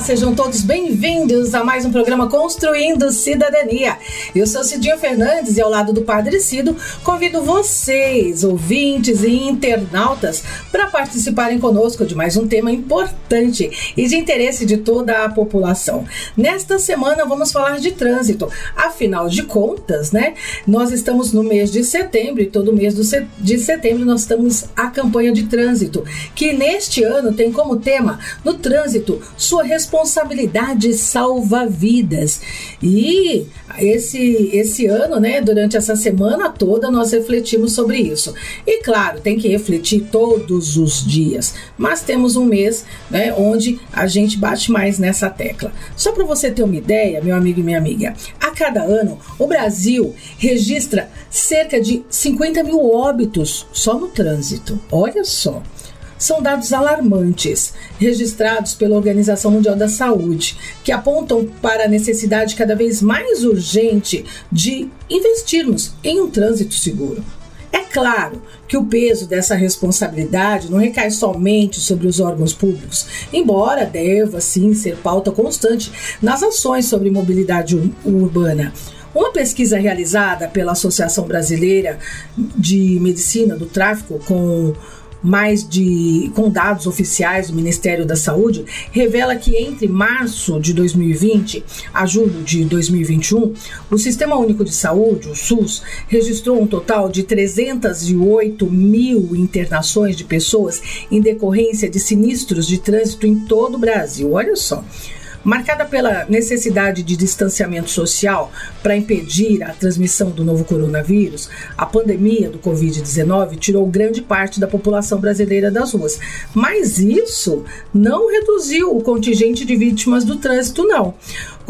Olá, sejam todos bem-vindos a mais um programa Construindo Cidadania. Eu sou Cidinha Fernandes e ao lado do Padre Cido convido vocês, ouvintes e internautas, para participarem conosco de mais um tema importante e de interesse de toda a população. Nesta semana vamos falar de trânsito. Afinal de contas, né? Nós estamos no mês de setembro e todo mês de setembro nós estamos a campanha de trânsito, que neste ano tem como tema no trânsito sua responsabilidade salva vidas. E esse, esse ano, né, durante essa semana toda, nós refletimos sobre isso. E claro, tem que refletir todos os dias, mas temos um mês né, onde a gente bate mais nessa tecla. Só para você ter uma ideia, meu amigo e minha amiga, a cada ano o Brasil registra cerca de 50 mil óbitos só no trânsito. Olha só são dados alarmantes, registrados pela Organização Mundial da Saúde, que apontam para a necessidade cada vez mais urgente de investirmos em um trânsito seguro. É claro que o peso dessa responsabilidade não recai somente sobre os órgãos públicos, embora deva sim ser pauta constante nas ações sobre mobilidade urbana. Uma pesquisa realizada pela Associação Brasileira de Medicina do Tráfico com mais de com dados oficiais do Ministério da Saúde, revela que entre março de 2020 a julho de 2021, o Sistema Único de Saúde, o SUS, registrou um total de 308 mil internações de pessoas em decorrência de sinistros de trânsito em todo o Brasil. Olha só. Marcada pela necessidade de distanciamento social para impedir a transmissão do novo coronavírus, a pandemia do Covid-19 tirou grande parte da população brasileira das ruas. Mas isso não reduziu o contingente de vítimas do trânsito, não.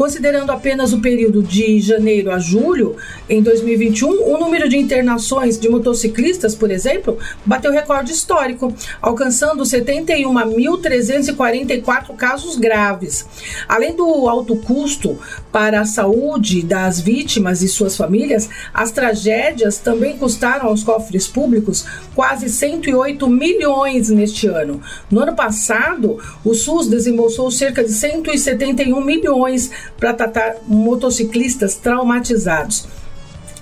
Considerando apenas o período de janeiro a julho, em 2021, o número de internações de motociclistas, por exemplo, bateu recorde histórico, alcançando 71.344 casos graves. Além do alto custo para a saúde das vítimas e suas famílias, as tragédias também custaram aos cofres públicos quase 108 milhões neste ano. No ano passado, o SUS desembolsou cerca de 171 milhões para tratar motociclistas traumatizados.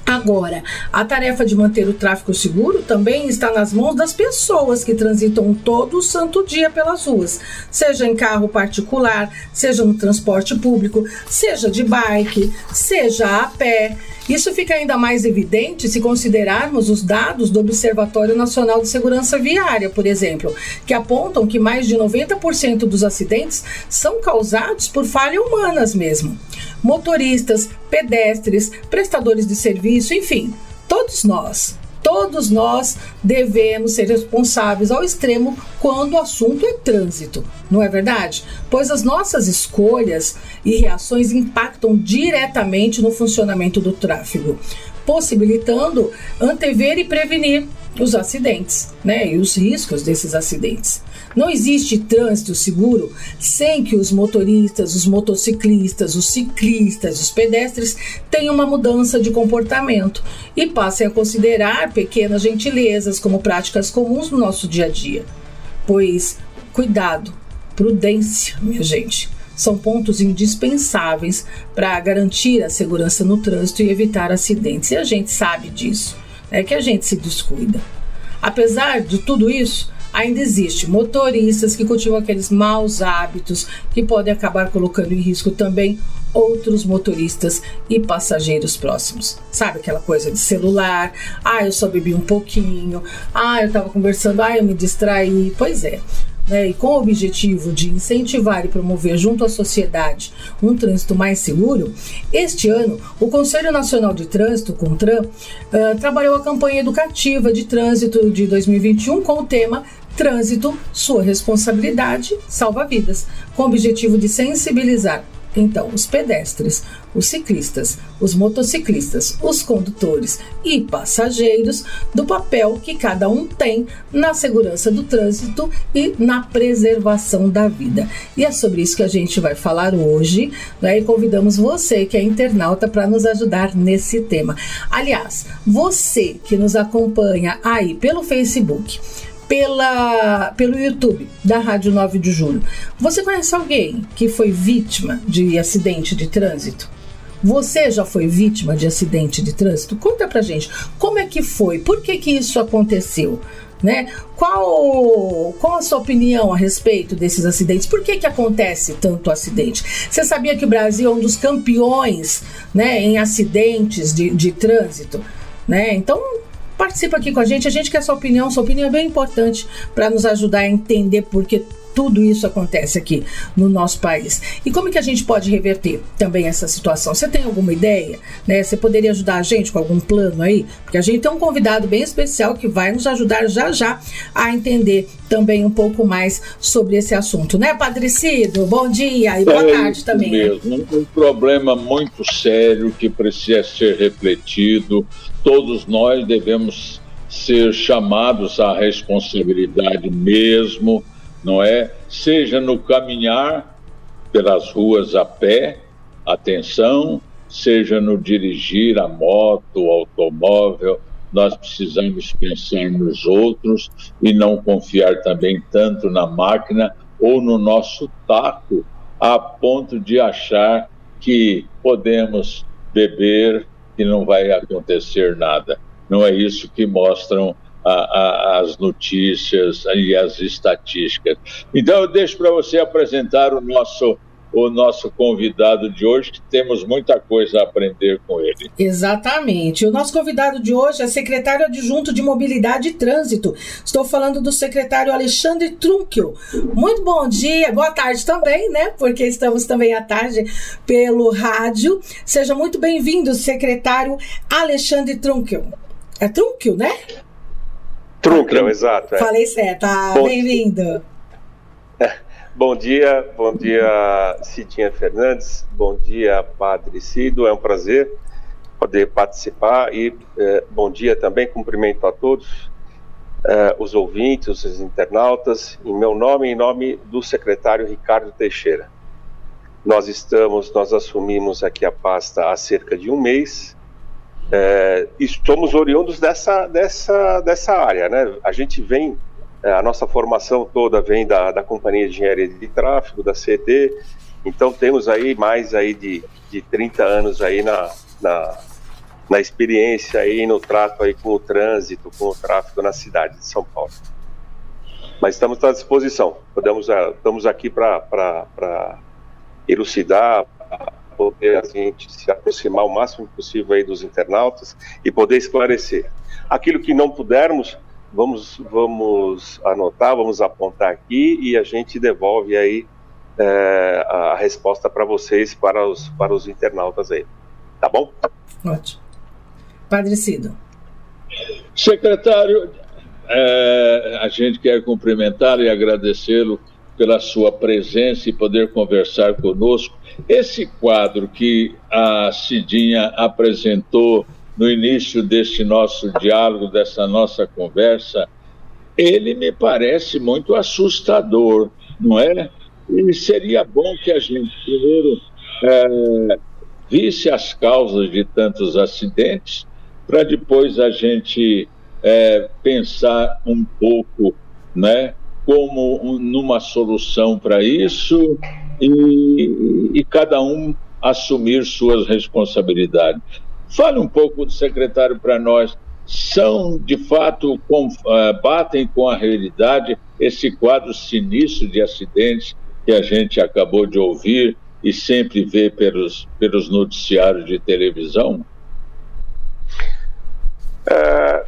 Agora, a tarefa de manter o tráfego seguro também está nas mãos das pessoas que transitam todo o santo dia pelas ruas, seja em carro particular, seja no transporte público, seja de bike, seja a pé. Isso fica ainda mais evidente se considerarmos os dados do Observatório Nacional de Segurança Viária, por exemplo, que apontam que mais de 90% dos acidentes são causados por falhas humanas mesmo motoristas, pedestres, prestadores de serviço, enfim, todos nós. Todos nós devemos ser responsáveis ao extremo quando o assunto é trânsito, não é verdade? Pois as nossas escolhas e reações impactam diretamente no funcionamento do tráfego, possibilitando antever e prevenir os acidentes, né? E os riscos desses acidentes. Não existe trânsito seguro sem que os motoristas, os motociclistas, os ciclistas, os pedestres tenham uma mudança de comportamento e passem a considerar pequenas gentilezas como práticas comuns no nosso dia a dia. Pois, cuidado, prudência, minha gente são pontos indispensáveis para garantir a segurança no trânsito e evitar acidentes. E a gente sabe disso, é que a gente se descuida. Apesar de tudo isso, ainda existe motoristas que cultivam aqueles maus hábitos que podem acabar colocando em risco também outros motoristas e passageiros próximos. Sabe aquela coisa de celular? Ah, eu só bebi um pouquinho. Ah, eu estava conversando. Ah, eu me distraí. Pois é né, e com o objetivo de incentivar e promover junto à sociedade um trânsito mais seguro, este ano o Conselho Nacional de Trânsito, CONTRAN, uh, trabalhou a campanha educativa de trânsito de 2021 com o tema Trânsito, sua responsabilidade salva vidas, com o objetivo de sensibilizar Então, os pedestres, os ciclistas, os motociclistas, os condutores e passageiros do papel que cada um tem na segurança do trânsito e na preservação da vida. E é sobre isso que a gente vai falar hoje, né? E convidamos você que é internauta para nos ajudar nesse tema. Aliás, você que nos acompanha aí pelo Facebook, pela, pelo YouTube da Rádio 9 de Julho. Você conhece alguém que foi vítima de acidente de trânsito? Você já foi vítima de acidente de trânsito? Conta pra gente, como é que foi? Por que que isso aconteceu? Né? Qual, qual a sua opinião a respeito desses acidentes? Por que, que acontece tanto acidente? Você sabia que o Brasil é um dos campeões né, em acidentes de, de trânsito? Né? Então, participa aqui com a gente. A gente quer sua opinião. Sua opinião é bem importante para nos ajudar a entender por que tudo isso acontece aqui no nosso país. E como que a gente pode reverter também essa situação? Você tem alguma ideia? Né? Você poderia ajudar a gente com algum plano aí? Porque a gente tem um convidado bem especial que vai nos ajudar já já a entender também um pouco mais sobre esse assunto, né, Padrecido? Bom dia e boa é tarde também. Mesmo. Um problema muito sério que precisa ser refletido todos nós devemos ser chamados à responsabilidade mesmo, não é? Seja no caminhar pelas ruas a pé, atenção, seja no dirigir a moto, o automóvel, nós precisamos pensar nos outros e não confiar também tanto na máquina ou no nosso taco, a ponto de achar que podemos beber, que não vai acontecer nada. Não é isso que mostram a, a, as notícias e as estatísticas. Então, eu deixo para você apresentar o nosso o nosso convidado de hoje, que temos muita coisa a aprender com ele. Exatamente. O nosso convidado de hoje é secretário adjunto de Mobilidade e Trânsito. Estou falando do secretário Alexandre Trunkel. Muito bom dia, boa tarde também, né? Porque estamos também à tarde pelo rádio. Seja muito bem-vindo, secretário Alexandre Trunkel. É Trunkel, né? Trunkel, exato. É. Falei certo. Ah, bem-vindo. Bom dia, bom dia Cidinha Fernandes, bom dia Padre Cido, é um prazer poder participar e eh, bom dia também, cumprimento a todos eh, os ouvintes, os internautas, em meu nome e em nome do secretário Ricardo Teixeira. Nós estamos, nós assumimos aqui a pasta há cerca de um mês e somos oriundos dessa, dessa, dessa área, né? A gente vem é, a nossa formação toda vem da, da Companhia de Engenharia de Tráfego, da CET, então temos aí mais aí de, de 30 anos aí na, na, na experiência aí no trato aí com o trânsito, com o tráfego na cidade de São Paulo. Mas estamos à disposição, podemos, é, estamos aqui para elucidar, poder a gente se aproximar o máximo possível aí dos internautas e poder esclarecer. Aquilo que não pudermos, vamos, vamos anotar, vamos apontar aqui e a gente devolve aí é, a resposta para vocês, para os, para os internautas aí. Tá bom? Ótimo. Padre Cido. Secretário, é, a gente quer cumprimentá-lo e agradecê-lo pela sua presença e poder conversar conosco. Esse quadro que a Cidinha apresentou no início deste nosso diálogo, dessa nossa conversa, ele me parece muito assustador, não é? E seria bom que a gente primeiro é, visse as causas de tantos acidentes, para depois a gente é, pensar um pouco, né? Como um, numa solução para isso e, e cada um assumir suas responsabilidades. Fale um pouco do secretário para nós. São, de fato, com, uh, batem com a realidade esse quadro sinistro de acidentes que a gente acabou de ouvir e sempre vê pelos, pelos noticiários de televisão? É,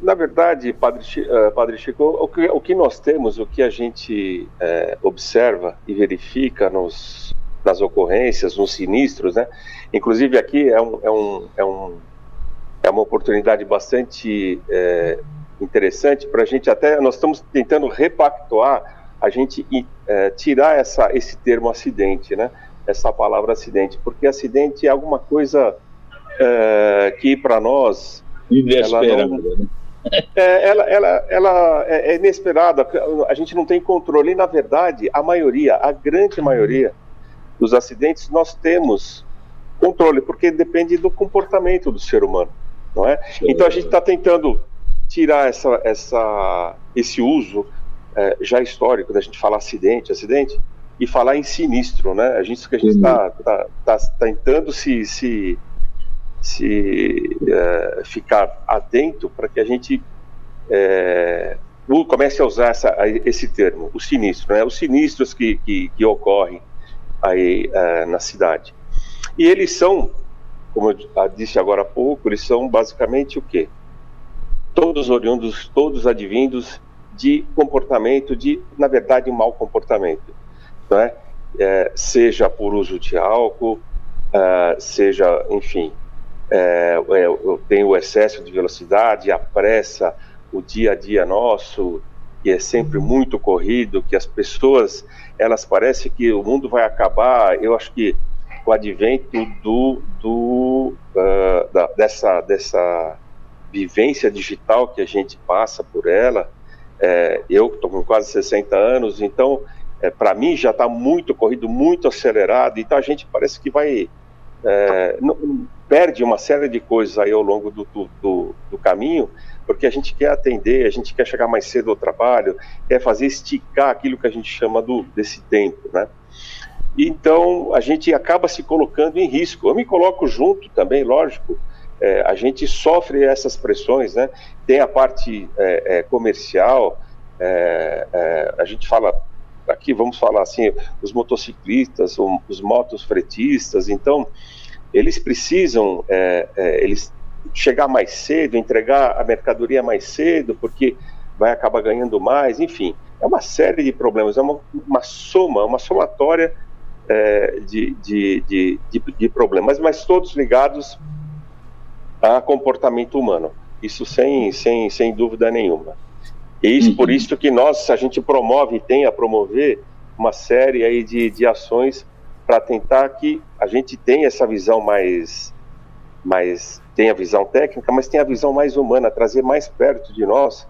na verdade, Padre, uh, Padre Chico, o que, o que, nós temos, o que a gente é, observa e verifica nos, nas ocorrências, nos sinistros, né? Inclusive aqui é, um, é, um, é, um, é uma oportunidade bastante é, interessante para a gente até, nós estamos tentando repactuar, a gente tirar essa, esse termo acidente, né? essa palavra acidente, porque acidente é alguma coisa que para nós inesperada, não, né? É, ela, ela, ela é, é inesperada, a gente não tem controle. E, na verdade, a maioria, a grande maioria dos acidentes, nós temos controle, porque depende do comportamento do ser humano, não é? Então a gente está tentando tirar essa, essa, esse uso é, já histórico da gente falar acidente, acidente, e falar em sinistro, né? A gente que a gente está tá, tá, tá, tentando se, se, se é, ficar atento para que a gente é, comece a usar essa, esse termo, o sinistro, né? Os sinistros que, que, que ocorrem aí é, na cidade. E eles são, como eu disse agora há pouco, eles são basicamente o quê? Todos oriundos, todos advindos de comportamento, de, na verdade, um mau comportamento né? É, seja por uso de álcool, seja, enfim, é, é tem o excesso de velocidade, a pressa, o dia a dia nosso, que é sempre muito corrido, que as pessoas, elas parecem que o mundo vai acabar. Eu acho que o advento do, do uh, da, dessa, dessa vivência digital que a gente passa por ela, é, eu estou com quase 60 anos, então é, para mim já está muito corrido, muito acelerado, então a gente parece que vai é, não, perde uma série de coisas aí ao longo do, do, do, caminho, porque a gente quer atender, a gente quer chegar mais cedo ao trabalho, quer fazer esticar aquilo que a gente chama do, desse tempo, né? Então a gente acaba se colocando em risco. Eu me coloco junto também, lógico. É, a gente sofre essas pressões, né? Tem a parte é, é comercial, a gente fala aqui vamos falar assim, os motociclistas, os motos fretistas, então eles precisam é, é, eles chegar mais cedo, entregar a mercadoria mais cedo, porque vai acabar ganhando mais, enfim, é uma série de problemas, é uma, uma soma, uma somatória é, de, de, de, de, problemas, mas todos ligados a comportamento humano, isso sem, sem, sem dúvida nenhuma. E isso, uhum. por isso que nós, a gente promove e tem a promover uma série aí de, de ações para tentar que a gente tenha essa visão mais, mais tem a visão técnica, mas tem a visão mais humana, trazer mais perto de nós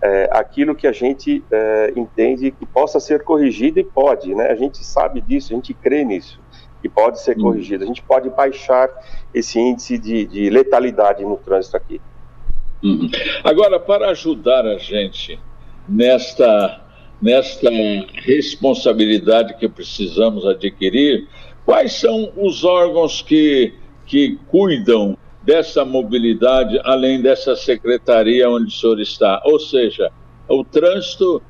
é, aquilo que a gente é, entende que possa ser corrigido e pode, né? A gente sabe disso, a gente crê nisso, que pode ser uhum. corrigido. A gente pode baixar esse índice de, de letalidade no trânsito aqui. Uhum. Agora, para ajudar a gente nesta, nesta responsabilidade que precisamos adquirir, quais são os órgãos que, que cuidam dessa mobilidade, além dessa secretaria onde o senhor está? Ou seja, o trânsito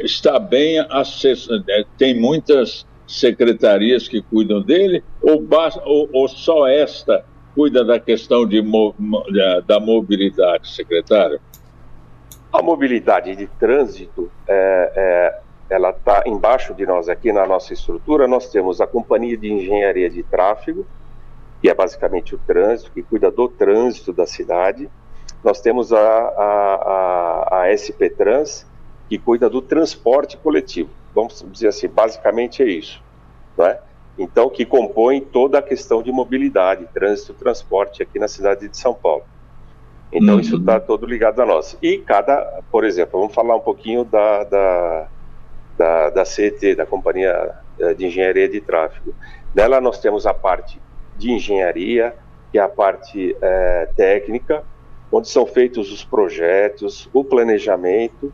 está bem acessado, é, tem muitas secretarias que cuidam dele, ou, ou, ou só esta cuida da questão de, da mobilidade, secretário? A mobilidade de trânsito, é, é, ela está embaixo de nós aqui na nossa estrutura. Nós temos a Companhia de Engenharia de Tráfego, que é basicamente o trânsito, que cuida do trânsito da cidade. Nós temos a, a, a, a SP Trans, que cuida do transporte coletivo. Vamos dizer assim, basicamente é isso. Não é? então que compõe toda a questão de mobilidade, trânsito, transporte aqui na cidade de São Paulo. Então uhum. isso está todo ligado a nós. E cada, por exemplo, vamos falar um pouquinho da, da, da, da CET, da Companhia eh, de Engenharia de Tráfego. Nela nós temos a parte de engenharia, que é a parte é, técnica, onde são feitos os projetos, o planejamento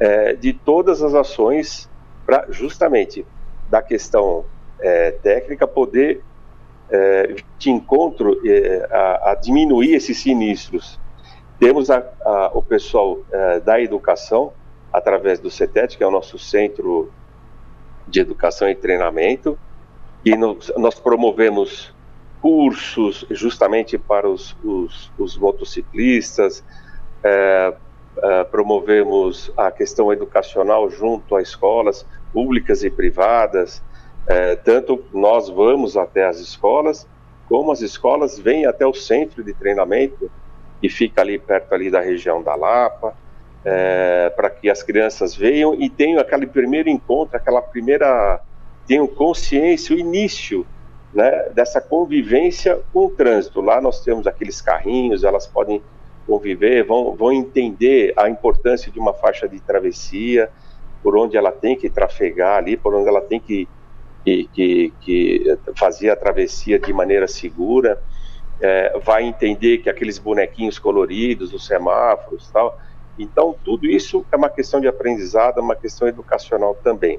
é, de todas as ações para justamente da questão é, técnica poder é, de encontro é, a, a, diminuir esses sinistros. Temos a, a, o pessoal é, da educação, através do CETET, que é o nosso centro de educação e treinamento, e nos, nós promovemos cursos justamente para os, os, os motociclistas, é, é, promovemos a questão educacional junto a escolas públicas e privadas, tanto nós vamos até as escolas, como as escolas vêm até o centro de treinamento, que fica ali perto ali da região da Lapa, é, para que as crianças venham e tenham aquele primeiro encontro, aquela primeira tenham consciência, o início né, dessa convivência com o trânsito. Lá nós temos aqueles carrinhos, elas podem conviver, vão, vão entender a importância de uma faixa de travessia, por onde ela tem que trafegar ali, por onde ela tem que, que, que, que fazer a travessia de maneira segura. É, vai entender que aqueles bonequinhos coloridos, os semáforos tal. Então, tudo isso é uma questão de aprendizado, é uma questão educacional também.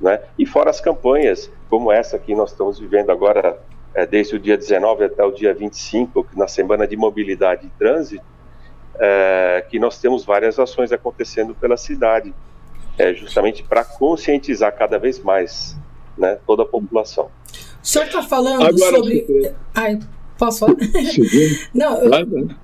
Né? E fora as campanhas, como essa que nós estamos vivendo agora, é, desde o dia 19 até o dia 25, na Semana de Mobilidade e Trânsito, é, que nós temos várias ações acontecendo pela cidade, é, justamente para conscientizar cada vez mais né, toda a população. O senhor está falando agora, sobre. Ai, Posso falar? Não,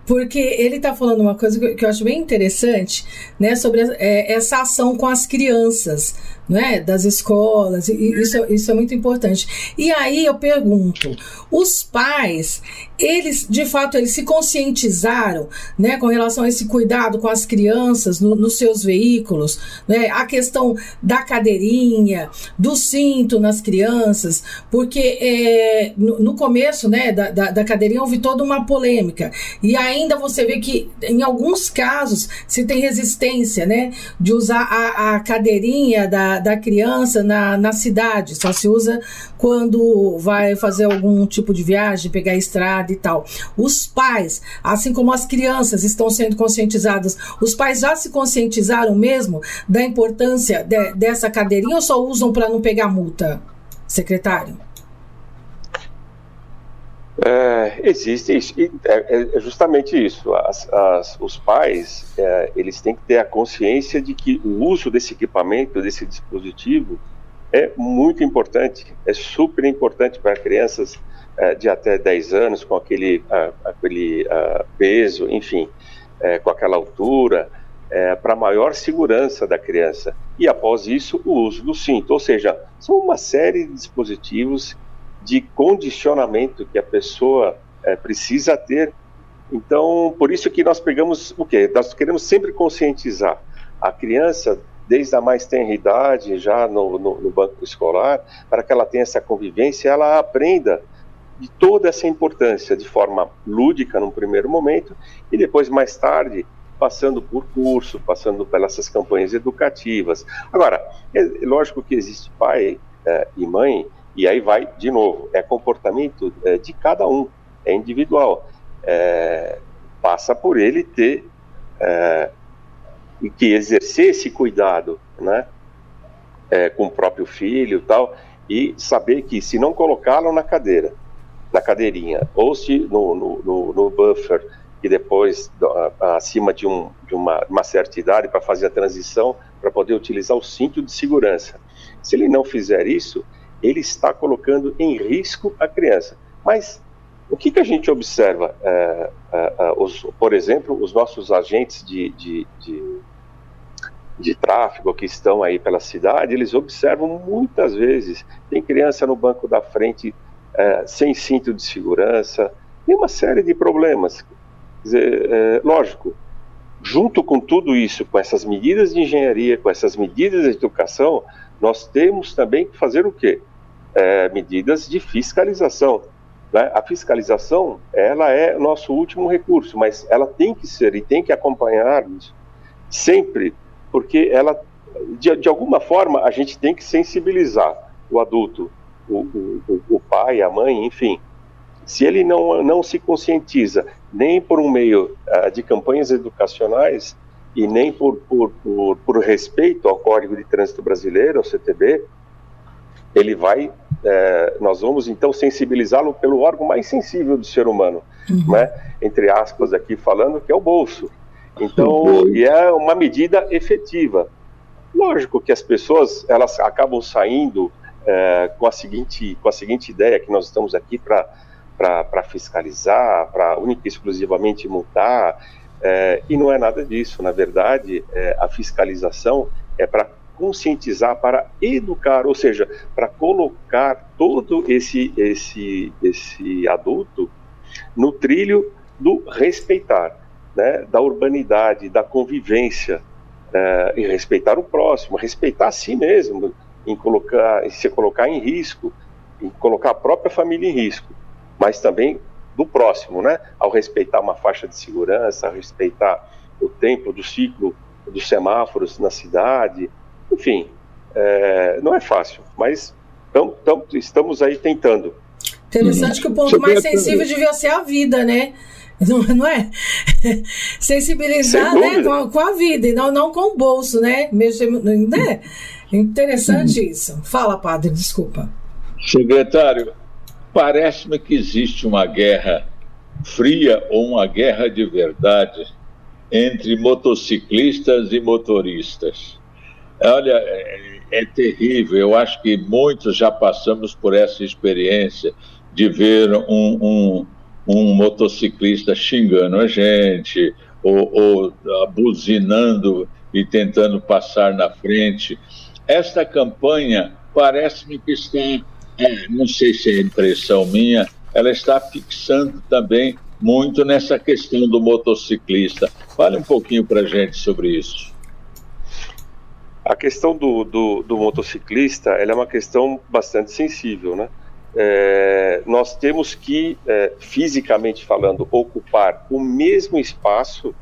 porque ele está falando uma coisa que eu acho bem interessante, né, sobre é, essa ação com as crianças, né, das escolas, e isso, isso é muito importante. E aí eu pergunto, os pais, eles, de fato, eles se conscientizaram, né, com relação a esse cuidado com as crianças no, nos seus veículos, né, a questão da cadeirinha, do cinto nas crianças, porque é, no, no, começo, né, da, da, da cadeirinha houve toda uma polêmica, e ainda você vê que, em alguns casos, se tem resistência, né, de usar a, a cadeirinha da, da criança na, na cidade, só se usa quando vai fazer algum tipo de viagem, pegar estrada tal. Os pais, assim como as crianças estão sendo conscientizadas, os pais já se conscientizaram mesmo da importância de, dessa cadeirinha ou só usam para não pegar multa, secretário? É, existe isso, é, é, justamente isso. As, as, os pais é, eles têm que ter a consciência de que o uso desse equipamento, desse dispositivo, é muito importante, é super importante para crianças é, de até 10 anos, com aquele, aquele peso, enfim, é, com aquela altura, é, para maior segurança da criança. E após isso, o uso do cinto, ou seja, são uma série de dispositivos de condicionamento que a pessoa é, precisa ter. Então, por isso que nós pegamos o quê? Nós queremos sempre conscientizar a criança desde a mais tenra idade, já no, no, no banco escolar, para que ela tenha essa convivência, ela aprenda de toda essa importância de forma lúdica num primeiro momento e depois mais tarde passando por curso, passando pelas campanhas educativas. Agora, é lógico que existe pai é, e mãe e aí vai de novo, é comportamento é, de cada um, é individual, é, passa por ele ter é, que exercer esse cuidado, né, é, com o próprio filho, tal, e saber que se não colocá-lo na cadeira, na cadeirinha, ou se no, no, no, no buffer e depois acima de, um, de uma, uma certa idade para fazer a transição, para poder utilizar o cinto de segurança. Se ele não fizer isso, ele está colocando em risco a criança. Mas o que, que a gente observa? É, é, é, os, por exemplo, os nossos agentes de, de, de de tráfego que estão aí pela cidade, eles observam muitas vezes, tem criança no banco da frente é, sem cinto de segurança, tem uma série de problemas. Dizer, é, lógico, junto com tudo isso, com essas medidas de engenharia, com essas medidas de educação, nós temos também que fazer o quê? É, medidas de fiscalização. Né? A fiscalização, ela é nosso último recurso, mas ela tem que ser e tem que acompanhar-nos sempre porque ela, de, de alguma forma, a gente tem que sensibilizar o adulto, o, o, o pai, a mãe, enfim. Se ele não, não se conscientiza nem por um meio uh, de campanhas educacionais e nem por, por, por, por, respeito ao Código de Trânsito Brasileiro, ao CTB, ele vai, uh, nós vamos então sensibilizá-lo pelo órgão mais sensível do ser humano, uhum. né? entre aspas aqui falando, que é o bolso. Então, e é uma medida efetiva. Lógico que as pessoas elas acabam saindo é, com, a seguinte, com a seguinte ideia que nós estamos aqui para fiscalizar, para única e exclusivamente multar, é, e não é nada disso. Na verdade, é, a fiscalização é para conscientizar, para educar, ou seja, para colocar todo esse, esse, esse adulto no trilho do respeitar né, da urbanidade, da convivência, é, e respeitar o próximo, respeitar a si mesmo, em colocar, em se colocar em risco, em colocar a própria família em risco, mas também do próximo, né? Ao respeitar uma faixa de segurança, ao respeitar o tempo do ciclo dos semáforos na cidade, enfim, é, não é fácil, mas tam, tam, estamos aí tentando. Interessante que o ponto mais sensível devia ser a vida, né? Não, não é? Sensibilizar né, com, a, com, a, vida e não, não com o bolso, né? Mesmo, né? Interessante hum. isso. Fala, padre, desculpa. Secretário, parece-me que existe uma guerra fria ou uma guerra de verdade entre motociclistas e motoristas. Olha, é, é, terrível. Eu acho que muitos já passamos por essa experiência de ver um, um, um motociclista xingando a gente ou, ou buzinando e tentando passar na frente. Esta campanha parece-me que está, é, não sei se é impressão minha, ela está fixando também muito nessa questão do motociclista. Fale um pouquinho para a gente sobre isso. A questão do, do, do motociclista é uma questão bastante sensível, né? É, nós temos que, é, fisicamente falando, ocupar o mesmo espaço,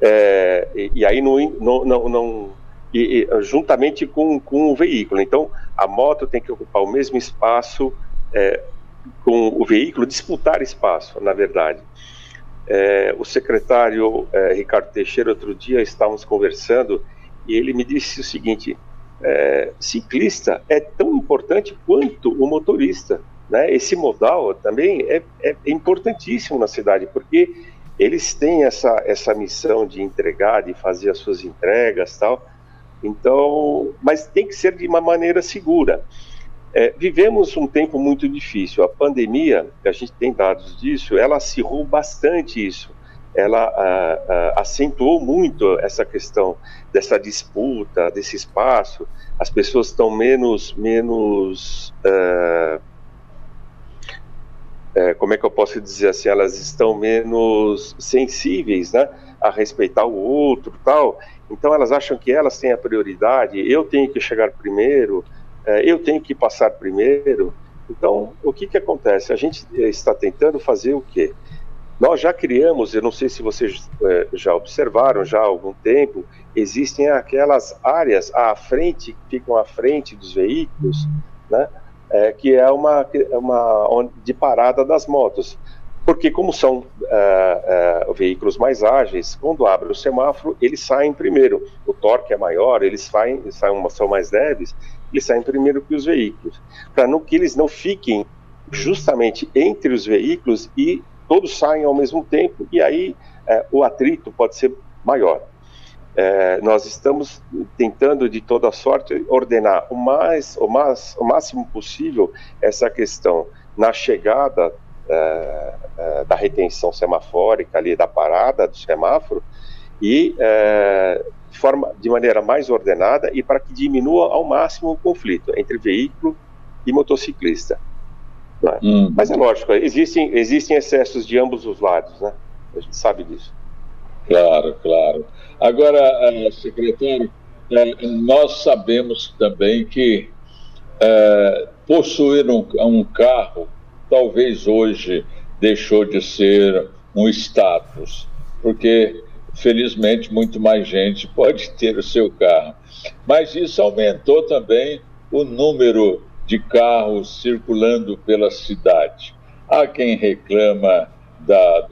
é, e, e, aí não, não, não, não e, e, juntamente com, com o veículo. Então, a moto tem que ocupar o mesmo espaço é, com o veículo, disputar espaço, na verdade. É, o secretário é, Ricardo Teixeira, outro dia, estávamos conversando e ele me disse o seguinte: é, ciclista é tão importante quanto o motorista. Né? Esse modal também é, é, importantíssimo na cidade, porque eles têm essa, essa missão de entregar, de fazer as suas entregas tal. Então, mas tem que ser de uma maneira segura. É, vivemos um tempo muito difícil. A pandemia, a gente tem dados disso, ela acirrou bastante isso ela acentuou muito essa questão dessa disputa, desse espaço. As pessoas estão menos, menos, ah, eh, como é que eu posso dizer assim? Elas estão menos sensíveis, né, a respeitar o outro, tal. Então elas acham que elas têm a prioridade. Eu tenho que chegar primeiro. Eh, eu tenho que passar primeiro. Então, o que que acontece? A gente está tentando fazer o quê? Nós já criamos, eu não sei se vocês é, já observaram já há algum tempo, existem aquelas áreas à frente, que ficam à frente dos veículos, né? É, que é uma, uma de parada das motos. Porque como são é, é, veículos mais ágeis, quando abre o semáforo, eles saem primeiro. O torque é maior, eles saem, saem são mais leves, eles saem primeiro que os veículos. Para que eles não fiquem justamente entre os veículos e todos saem ao mesmo tempo e aí é, o atrito pode ser maior. É, nós estamos tentando de toda sorte ordenar o mais, o mais, o máximo possível essa questão na chegada é, é, da retenção semafórica ali da parada do semáforo e é, de forma de maneira mais ordenada e para que diminua ao máximo o conflito entre veículo e motociclista. Hum. Mas é lógico, existem, existem excessos de ambos os lados, né? A gente sabe disso. Claro, claro. Agora, secretário, nós sabemos também que uh, possuir um, um carro talvez hoje deixou de ser um status, porque felizmente muito mais gente pode ter o seu carro. Mas isso aumentou também o número de carros circulando pela cidade. Há quem reclama da,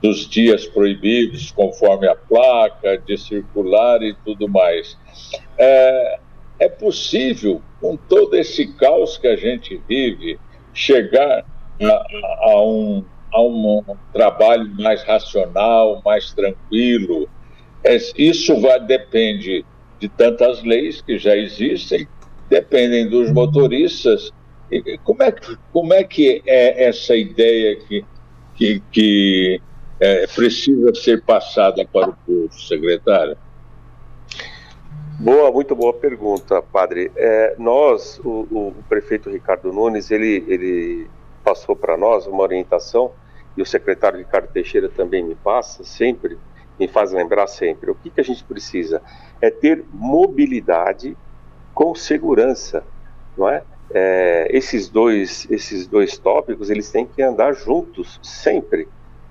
dos dias proibidos, conforme a placa, de circular e tudo mais. É, é possível, com todo esse caos que a gente vive, chegar a, a, um, a um trabalho mais racional, mais tranquilo. É, isso vai, depende de tantas leis que já existem dependem dos motoristas. E como é, como é que é essa ideia que, que, que é, precisa ser passada para o povo, secretário? Boa, muito boa pergunta, padre. É, nós, o, o, prefeito Ricardo Nunes, ele, ele passou para nós uma orientação, e o secretário Ricardo Teixeira também me passa sempre, me faz lembrar sempre. O que, que a gente precisa? É ter mobilidade com segurança, não é? é? esses dois esses dois tópicos eles têm que andar juntos sempre.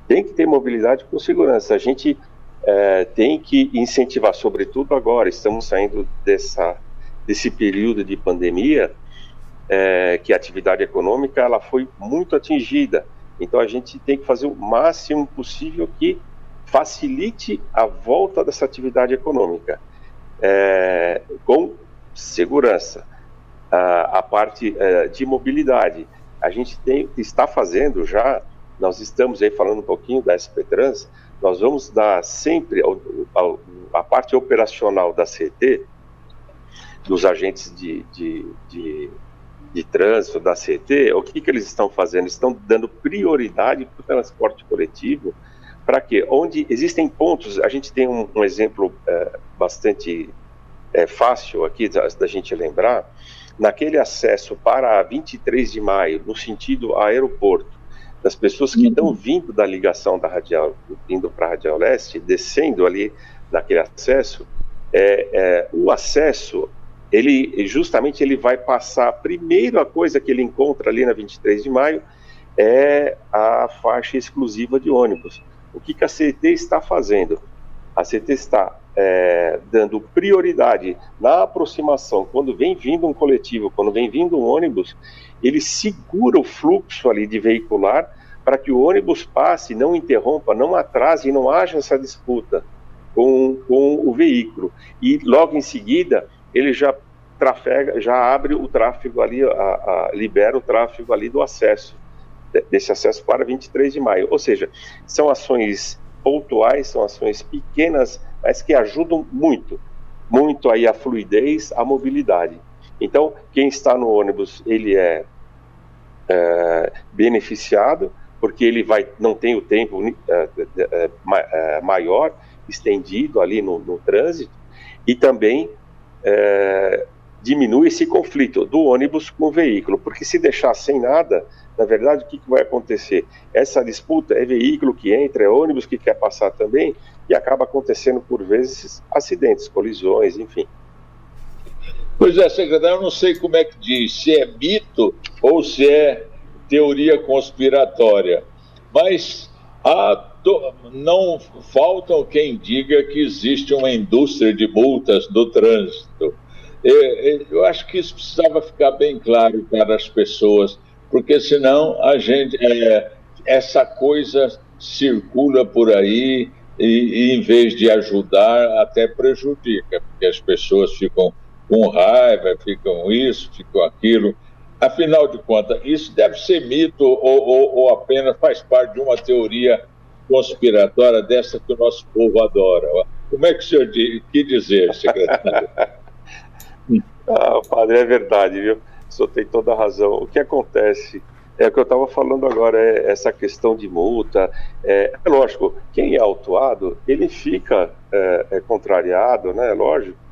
Tem que ter mobilidade com segurança. A gente é, tem que incentivar, sobretudo agora, estamos saindo dessa desse período de pandemia, é, que a atividade econômica ela foi muito atingida. Então a gente tem que fazer o máximo possível que facilite a volta dessa atividade econômica é, com segurança. A, a parte é, de mobilidade, a gente tem, está fazendo já, nós estamos aí falando um pouquinho da SP Trans, nós vamos dar sempre a, a parte operacional da CT, dos agentes de, de, de, de trânsito, da CT, o que, que eles estão fazendo? Estão dando prioridade para o transporte coletivo, para que onde existem pontos, a gente tem um, um exemplo é, bastante é, fácil aqui da, da, gente lembrar, naquele acesso para a 23 de maio, no sentido aeroporto, das pessoas que estão uhum. vindo da ligação da Radial, vindo para a Radial Leste, descendo ali naquele acesso, é, é, o acesso, ele justamente ele vai passar, a primeira coisa que ele encontra ali na 23 de maio é a faixa exclusiva de ônibus. O que, que a CT está fazendo? A CT está é, dando prioridade na aproximação, quando vem vindo um coletivo, quando vem vindo um ônibus, ele segura o fluxo ali de veicular para que o ônibus passe, não interrompa, não atrase e não haja essa disputa com, com o veículo. E logo em seguida, ele já trafega, já abre o tráfego ali, a, a, libera o tráfego ali do acesso, desse acesso para 23 de maio. Ou seja, são ações pontuais, são ações pequenas, mas que ajudam muito, muito aí a fluidez, a mobilidade. Então, quem está no ônibus, ele é, é beneficiado, porque ele vai, não tem o tempo é, é, é, maior, estendido ali no, no trânsito, e também é, diminui esse conflito do ônibus com o veículo, porque se deixar sem nada, na verdade, o que, que vai acontecer? Essa disputa é veículo que entra, é ônibus que quer passar também, e acaba acontecendo, por vezes, acidentes, colisões, enfim. Pois é, secretário, eu não sei como é que diz, se é mito ou se é teoria conspiratória, mas há não faltam quem diga que existe uma indústria de multas do trânsito. Eu acho que isso precisava ficar bem claro para as pessoas, porque senão a gente é, essa coisa circula por aí e, e, em vez de ajudar até prejudica, porque as pessoas ficam com raiva, ficam isso, ficam aquilo. Afinal de contas, isso deve ser mito ou, ou, ou apenas faz parte de uma teoria conspiratória dessa que o nosso povo adora. Como é que o senhor diz, que dizer, secretário? ah, padre, é verdade, viu? O senhor tem toda a razão. O que acontece é o que eu estava falando agora, é essa questão de multa. É, é, lógico, quem é autuado, ele fica é, é contrariado, né? É lógico.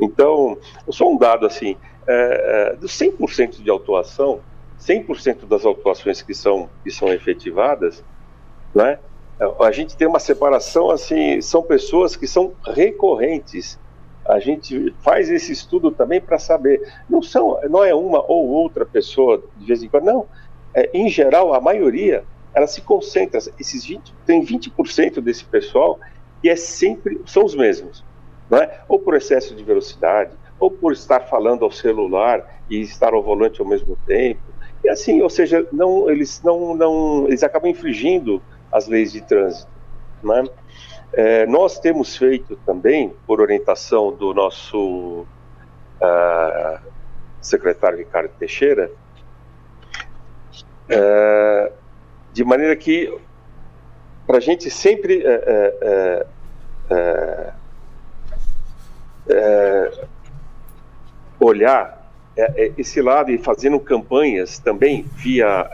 Então, só um dado assim, é, é, dos 100% de autuação, 100% das autuações que são, que são efetivadas, né, a gente tem uma separação assim, são pessoas que são recorrentes. A gente faz esse estudo também para saber, não são, não é uma ou outra pessoa de vez em quando, não. É, em geral, a maioria, ela se concentra, esses 20, tem 20% desse pessoal que é sempre são os mesmos, é? Ou por excesso de velocidade, ou por estar falando ao celular e estar ao volante ao mesmo tempo. E assim, ou seja, não, eles não, não, eles acabam infringindo as leis de trânsito. Né? É, nós temos feito também, por orientação do nosso uh, secretário Ricardo Teixeira, uh, de maneira que, para a gente sempre uh, olhar esse lado e fazendo campanhas também via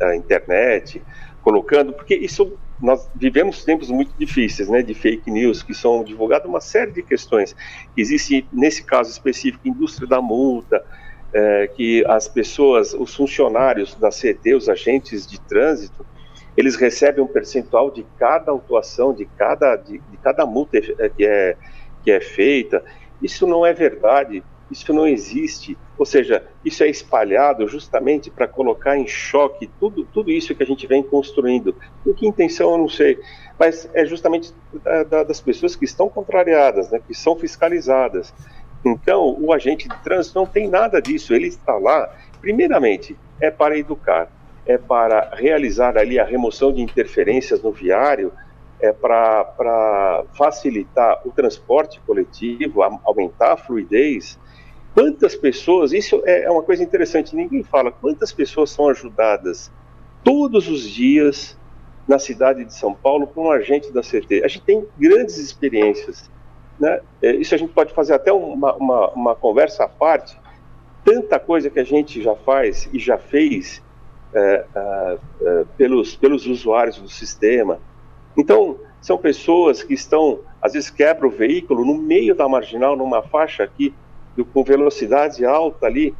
a internet, colocando, porque isso nós vivemos tempos muito difíceis, né, de fake news, que são divulgadas uma série de questões. Existe, nesse caso específico, indústria da multa, é, que as pessoas, os funcionários da CT, os agentes de trânsito, eles recebem um percentual de cada autuação, de cada, de, de cada multa é, que é, que é feita, Isso não é verdade, isso não existe. Ou seja, isso é espalhado justamente para colocar em choque tudo, tudo isso que a gente vem construindo. Com que intenção eu não sei, mas é justamente da, da, das pessoas que estão contrariadas, né, que são fiscalizadas. Então, o agente de trânsito não tem nada disso, ele está lá, primeiramente, é para educar, é para realizar ali a remoção de interferências no viário, é para facilitar o transporte coletivo, a, aumentar a fluidez. Quantas pessoas, isso é, é uma coisa interessante, ninguém fala, quantas pessoas são ajudadas todos os dias na cidade de São Paulo por um agente da CT? A gente tem grandes experiências. Né? É, isso a gente pode fazer até uma, uma, uma conversa à parte. Tanta coisa que a gente já faz e já fez é, é, é, pelos, pelos usuários do sistema. Então, são pessoas que estão, às vezes quebra o veículo no meio da marginal, numa faixa aqui, com velocidade alta ali.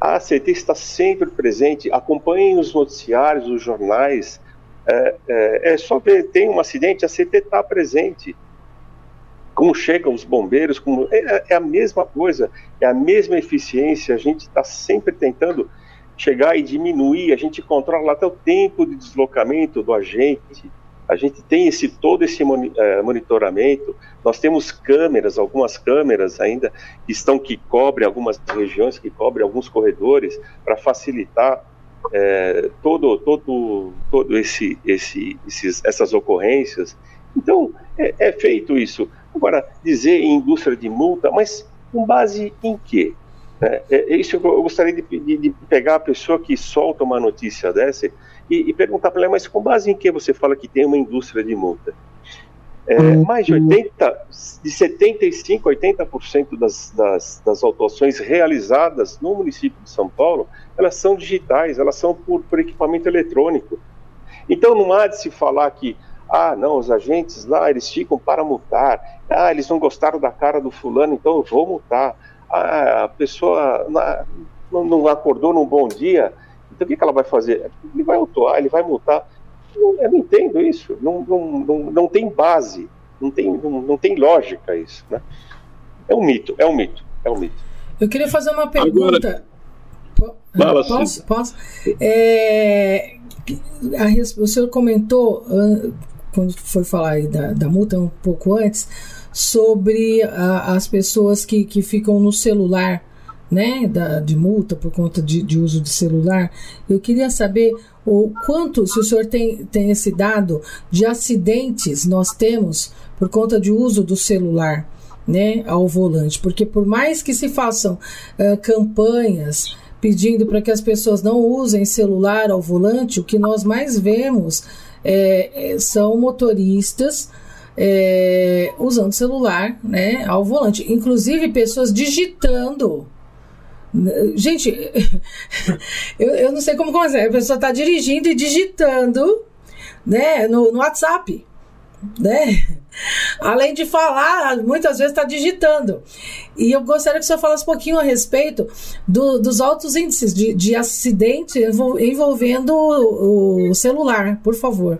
A ACT está sempre presente, acompanhem os noticiários, os jornais. É, é, é só ver, tem um acidente, a CT está presente. Como chegam os bombeiros, como, é, é a mesma coisa, é a mesma eficiência, a gente está sempre tentando chegar e diminuir, a gente controla até o tempo de deslocamento do agente, a gente tem esse todo esse eh, monitoramento. Nós temos câmeras, algumas câmeras ainda que estão que cobrem algumas regiões, que cobrem alguns corredores para facilitar é, todo todo todo esse, esse esses, essas ocorrências. Então é, é feito isso. Agora dizer em indústria de multa, mas com base em quê? É, é, isso eu gostaria de, de, de, pegar a pessoa que solta uma notícia dessa e, e perguntar para ela, mas com base em que você fala que tem uma indústria de multa? É, uhum. mais de 80, de 75% a 80% das, das, das autuações realizadas no município de São Paulo, elas são digitais, elas são por, por equipamento eletrônico. Então não há de se falar que, ah, não, os agentes lá, eles ficam para multar, ah, eles não gostaram da cara do fulano, então eu vou multar. Ah, a pessoa não, não acordou num bom dia, então o que, que ela vai fazer? Ele vai autuar, ele vai multar. Eu, eu não entendo isso, não, não, não, não tem base, não tem, não, não tem lógica isso. Né? É um mito, é um mito, é um mito. Eu queria fazer uma pergunta. Agora... posso? Posso? É, a, o senhor comentou, quando foi falar da, da multa um pouco antes, sobre a, as pessoas que, que ficam no celular né, da, de multa por conta de, de, uso de celular. Eu queria saber o quanto, se o senhor tem, tem esse dado de acidentes nós temos por conta de uso do celular, né, ao volante, porque por mais que se façam uh, campanhas pedindo para que as pessoas não usem celular ao volante, o que nós mais vemos é, é, são motoristas é, usando celular né, ao volante. Inclusive pessoas digitando Gente, eu, eu não sei como consegue. A pessoa está dirigindo e digitando né, no, no WhatsApp. Né? Além de falar, muitas vezes está digitando. E eu gostaria que senhor falasse um pouquinho a respeito do, dos altos índices de, de acidente envolvendo o, o celular, por favor.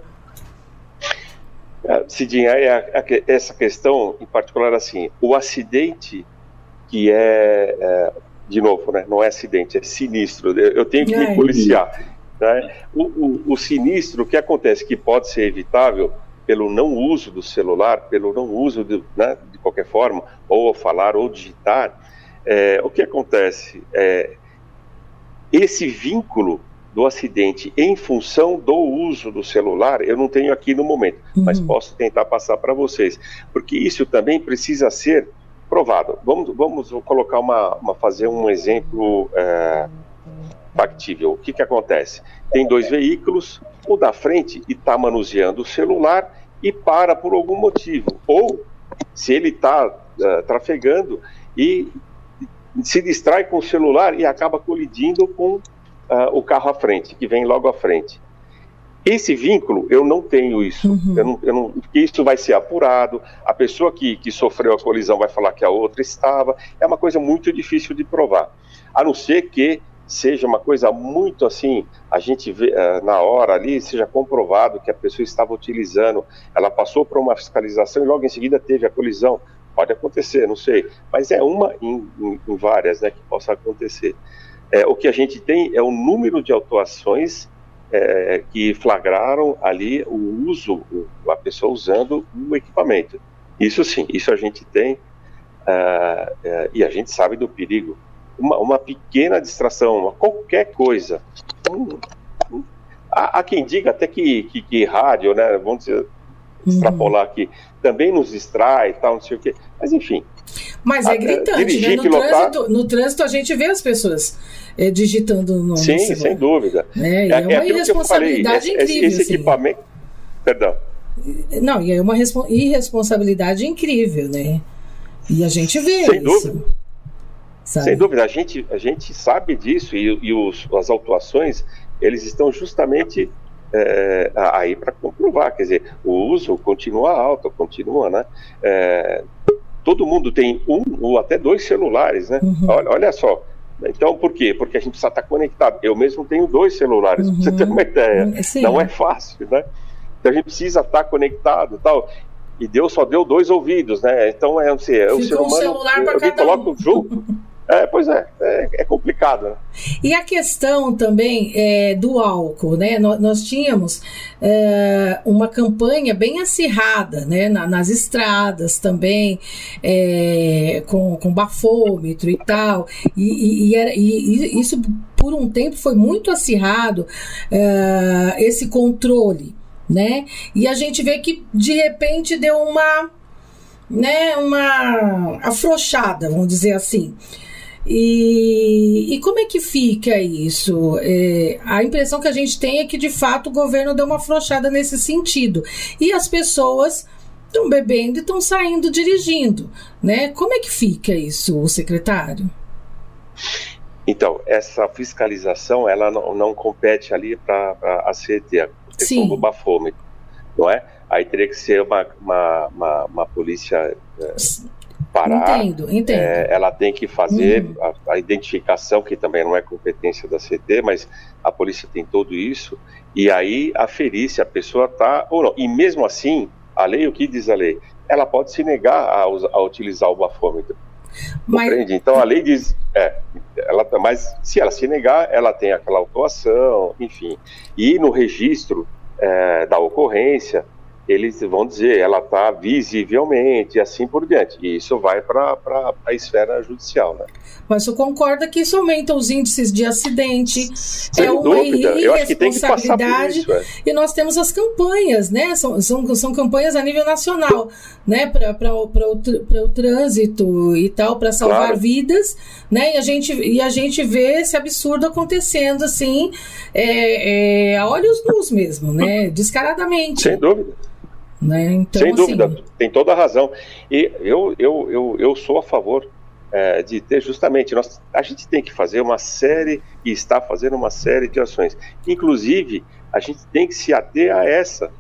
É, Cidinha, é, essa questão em particular, assim, o acidente que é, é de novo, né, não é acidente, é sinistro. Eu tenho que me policiar. Né? O, o, o, sinistro, o que acontece, que pode ser evitável pelo não uso do celular, pelo não uso de, né, de qualquer forma, ou falar ou digitar, é, o que acontece? É, esse vínculo do acidente em função do uso do celular, eu não tenho aqui no momento, uhum. mas posso tentar passar para vocês, porque isso também precisa ser provado. Vamos, vamos colocar uma, uma fazer um exemplo é, factível. O que, que acontece? Tem dois veículos, o da frente está manuseando o celular e para por algum motivo. Ou se ele está é, trafegando e se distrai com o celular e acaba colidindo com uh, o carro à frente, que vem logo à frente. Esse vínculo, eu não tenho isso. Uhum. Eu não, eu não, isso vai ser apurado. A pessoa que, que sofreu a colisão vai falar que a outra estava. É uma coisa muito difícil de provar. A não ser que seja uma coisa muito assim, a gente vê uh, na hora ali, seja comprovado que a pessoa estava utilizando, ela passou por uma fiscalização e logo em seguida teve a colisão Pode acontecer, não sei, mas é uma em, em, em várias né, que possa acontecer. É, o que a gente tem é o número de autuações é, que flagraram ali o uso, a pessoa usando o equipamento. Isso sim, isso a gente tem uh, uh, e a gente sabe do perigo. Uma, uma pequena distração, uma, qualquer coisa. Um, um, há, há, quem diga até que, que, que rádio, né, vamos dizer. Extrapolar aqui, também nos distrai e tal, não sei o quê. Mas enfim. Mas é gritante, dirigir, né? No, pilotar... trânsito, no trânsito a gente vê as pessoas é, digitando no Sim, no sem dúvida. É, é, é uma irresponsabilidade falei, incrível. Esse, esse equipamento. Perdão. Não, e é uma irresponsabilidade incrível, né? E a gente vê Sem isso. Dúvida. Sabe? Sem dúvida, a gente, a gente sabe disso e, e os, as autuações, eles estão justamente é, aí para comprovar, quer dizer, o uso continua alto, continua, né? É, todo mundo tem um ou até dois celulares, né? Uhum. Olha, olha, só. Então, por quê? Porque a gente precisa estar conectado. Eu mesmo tenho dois celulares, uhum. para você ter uma ideia. Sim. Não é fácil, né? Então a gente precisa estar conectado tal. E Deus só deu dois ouvidos, né? Então é, assim, é o ser humano. Um celular eu, eu coloco um. junto. É, pois é, é, é, complicado. Né? E a questão também é, do álcool, né? Nós, nós tínhamos é, uma campanha bem acirrada, né? Na, nas estradas também, é, com, com bafômetro e tal. E, e, era, e, isso por um tempo foi muito acirrado, é, esse controle né? E a gente vê que de repente deu uma, né, uma afrouxada, vamos dizer assim. E, e como é que fica isso? É, a impressão que a gente tem é que de fato o governo deu uma afrouxada nesse sentido. E as pessoas estão bebendo e estão saindo dirigindo, né? Como é que fica isso, secretário? Então, essa fiscalização, ela não, não compete ali para a CET, questão Sim. do bafômetro, não é? Aí teria que ser uma, uma, uma, uma polícia é, parar. Entendo, entendo. É, ela tem que fazer uhum. a, a, identificação, que também não é competência da CT, mas a polícia tem tudo isso, e aí aferir se a pessoa está ou não. E mesmo assim, a lei, o que diz a lei? Ela pode se negar a, a utilizar o bafômetro. Mas... Compreende? Então a lei diz, é, ela, mas se ela se negar, ela tem aquela autuação, enfim. E no registro é, da ocorrência, eles vão dizer, ela está visivelmente, e assim por diante. E isso vai para a esfera judicial, né? Mas você concorda que isso aumenta os índices de acidente? Sem é uma dúvida. Por isso, é. E nós temos as campanhas, né? São, são, são campanhas a nível nacional, né? Para o, o trânsito e tal, para salvar claro. vidas, né? E a, gente, e a gente vê esse absurdo acontecendo assim, é, é, a olhos nus mesmo, né? Descaradamente. Sem dúvida. Né? Então, Sem dúvida, assim... tem toda a razão. E eu, eu, eu, eu sou a favor é, de ter justamente, nós, a gente tem que fazer uma série, e está fazendo uma série de ações. Inclusive, a gente tem que se ater a essa,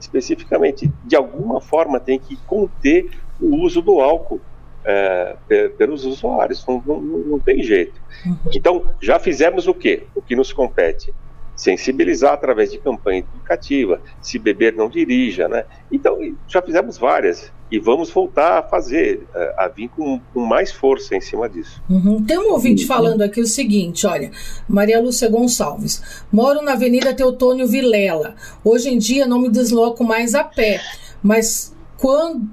especificamente. De alguma forma, tem que conter o uso do álcool é, pelos usuários, não, não, não tem jeito. Uhum. Então, já fizemos o quê? O que nos compete? Sensibilizar através de campanha educativa, se beber não dirija, né? Então, já fizemos várias e vamos voltar a fazer, eh, a, vir com, com mais força em cima disso. Uhum. Tem um ouvinte uhum. falando aqui o seguinte, olha, Maria Lúcia Gonçalves, moro na Avenida Teutônio Vilela, hoje em dia não me desloco mais a pé, mas quando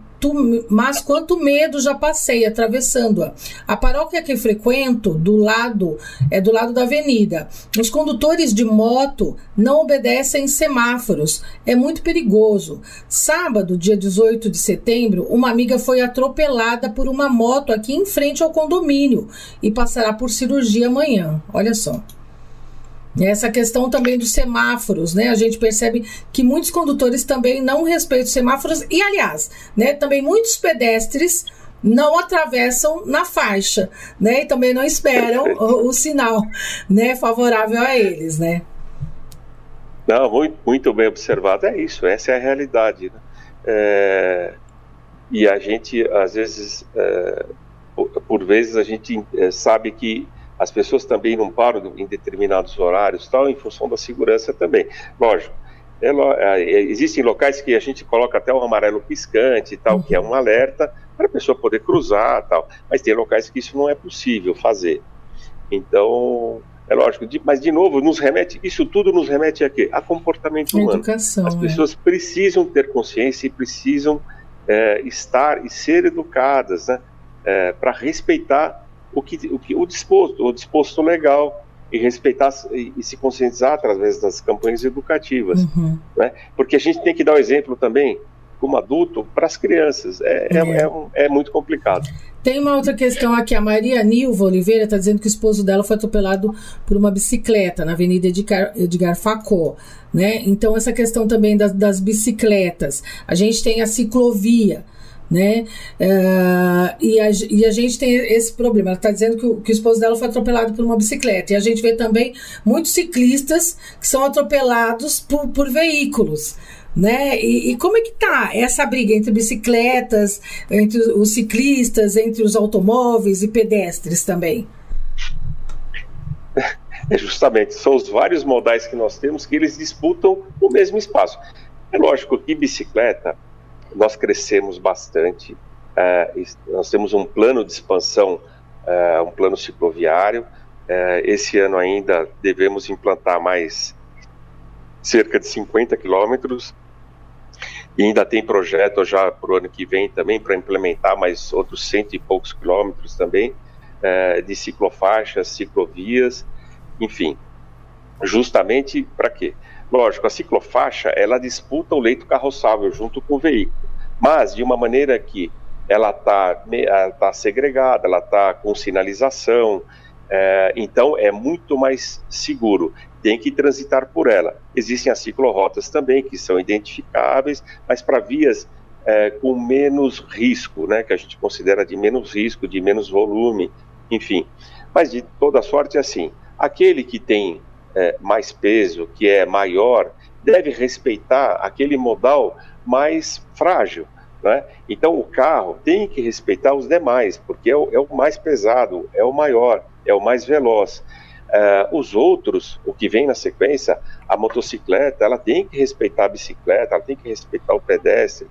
mas quanto medo já passei atravessando-a. A paróquia que frequento, do lado, é do lado da avenida. Os condutores de moto não obedecem semáforos. É muito perigoso. Sábado, dia 18 de setembro, uma amiga foi atropelada por uma moto aqui em frente ao condomínio e passará por cirurgia amanhã. Olha só. Essa questão também dos semáforos, né? A gente percebe que muitos condutores também não respeitam os semáforos e, aliás, né, também muitos pedestres não atravessam na faixa, né? E também não esperam o, o, sinal, né, favorável a eles, né? Não, muito, muito bem observado. É isso, essa é a realidade. Né? É, e a gente, às vezes, é, por, vezes, a gente é, sabe que as pessoas também não param em determinados horários, tal, em função da segurança também. Lógico, é, é, existem locais que a gente coloca até um amarelo piscante e tal, uhum. que é um alerta, para a pessoa poder cruzar tal. Mas tem locais que isso não é possível fazer. Então, é lógico, de, mas de novo, nos remete, isso tudo nos remete a quê? A comportamento humano. Educação, As pessoas é. precisam ter consciência e precisam é, estar e ser educadas, né? É, para respeitar o que, o que o disposto, o disposto legal e respeitar e, e, se conscientizar através das campanhas educativas, uhum. né? Porque a gente tem que dar o um exemplo também como adulto para as crianças. É, é. É, é, um, é, muito complicado. Tem uma outra questão aqui. A Maria Nilva Oliveira está dizendo que o esposo dela foi atropelado por uma bicicleta na Avenida Edgar, Edgar Facó. Né? Então, essa questão também das, das bicicletas. A gente tem a ciclovia né? Uh, e, a, e, a, gente tem esse problema. Ela está dizendo que o, que o, esposo dela foi atropelado por uma bicicleta. E a gente vê também muitos ciclistas que são atropelados por, por veículos né? E, e, como é que tá essa briga entre bicicletas, entre os ciclistas, entre os automóveis e pedestres também? É justamente, são os vários modais que nós temos que eles disputam o mesmo espaço. É lógico que bicicleta, nós crescemos bastante, uh, nós temos um plano de expansão, uh, um plano cicloviário, uh, esse ano ainda devemos implantar mais cerca de 50 quilômetros, e ainda tem projeto já para o ano que vem também para implementar mais outros cento e poucos quilômetros também de ciclofaixas, ciclovias, enfim, justamente para quê? Lógico, a ciclofaixa ela disputa o leito carroçável junto com o veículo, mas de uma maneira que ela está tá segregada, ela está com sinalização, é, então é muito mais seguro tem que transitar por ela. Existem as ciclorotas também, que são identificáveis, mas para vias é, com menos risco, né, que a gente considera de menos risco, de menos volume, enfim. Mas de toda sorte, é assim, aquele que tem é, mais peso, que é maior, deve respeitar aquele modal mais frágil. Né? Então o carro tem que respeitar os demais, porque é o, é o mais pesado, é o maior, é o mais veloz. Uh, os outros, o que vem na sequência, a motocicleta, ela tem que respeitar a bicicleta, ela tem que respeitar o pedestre.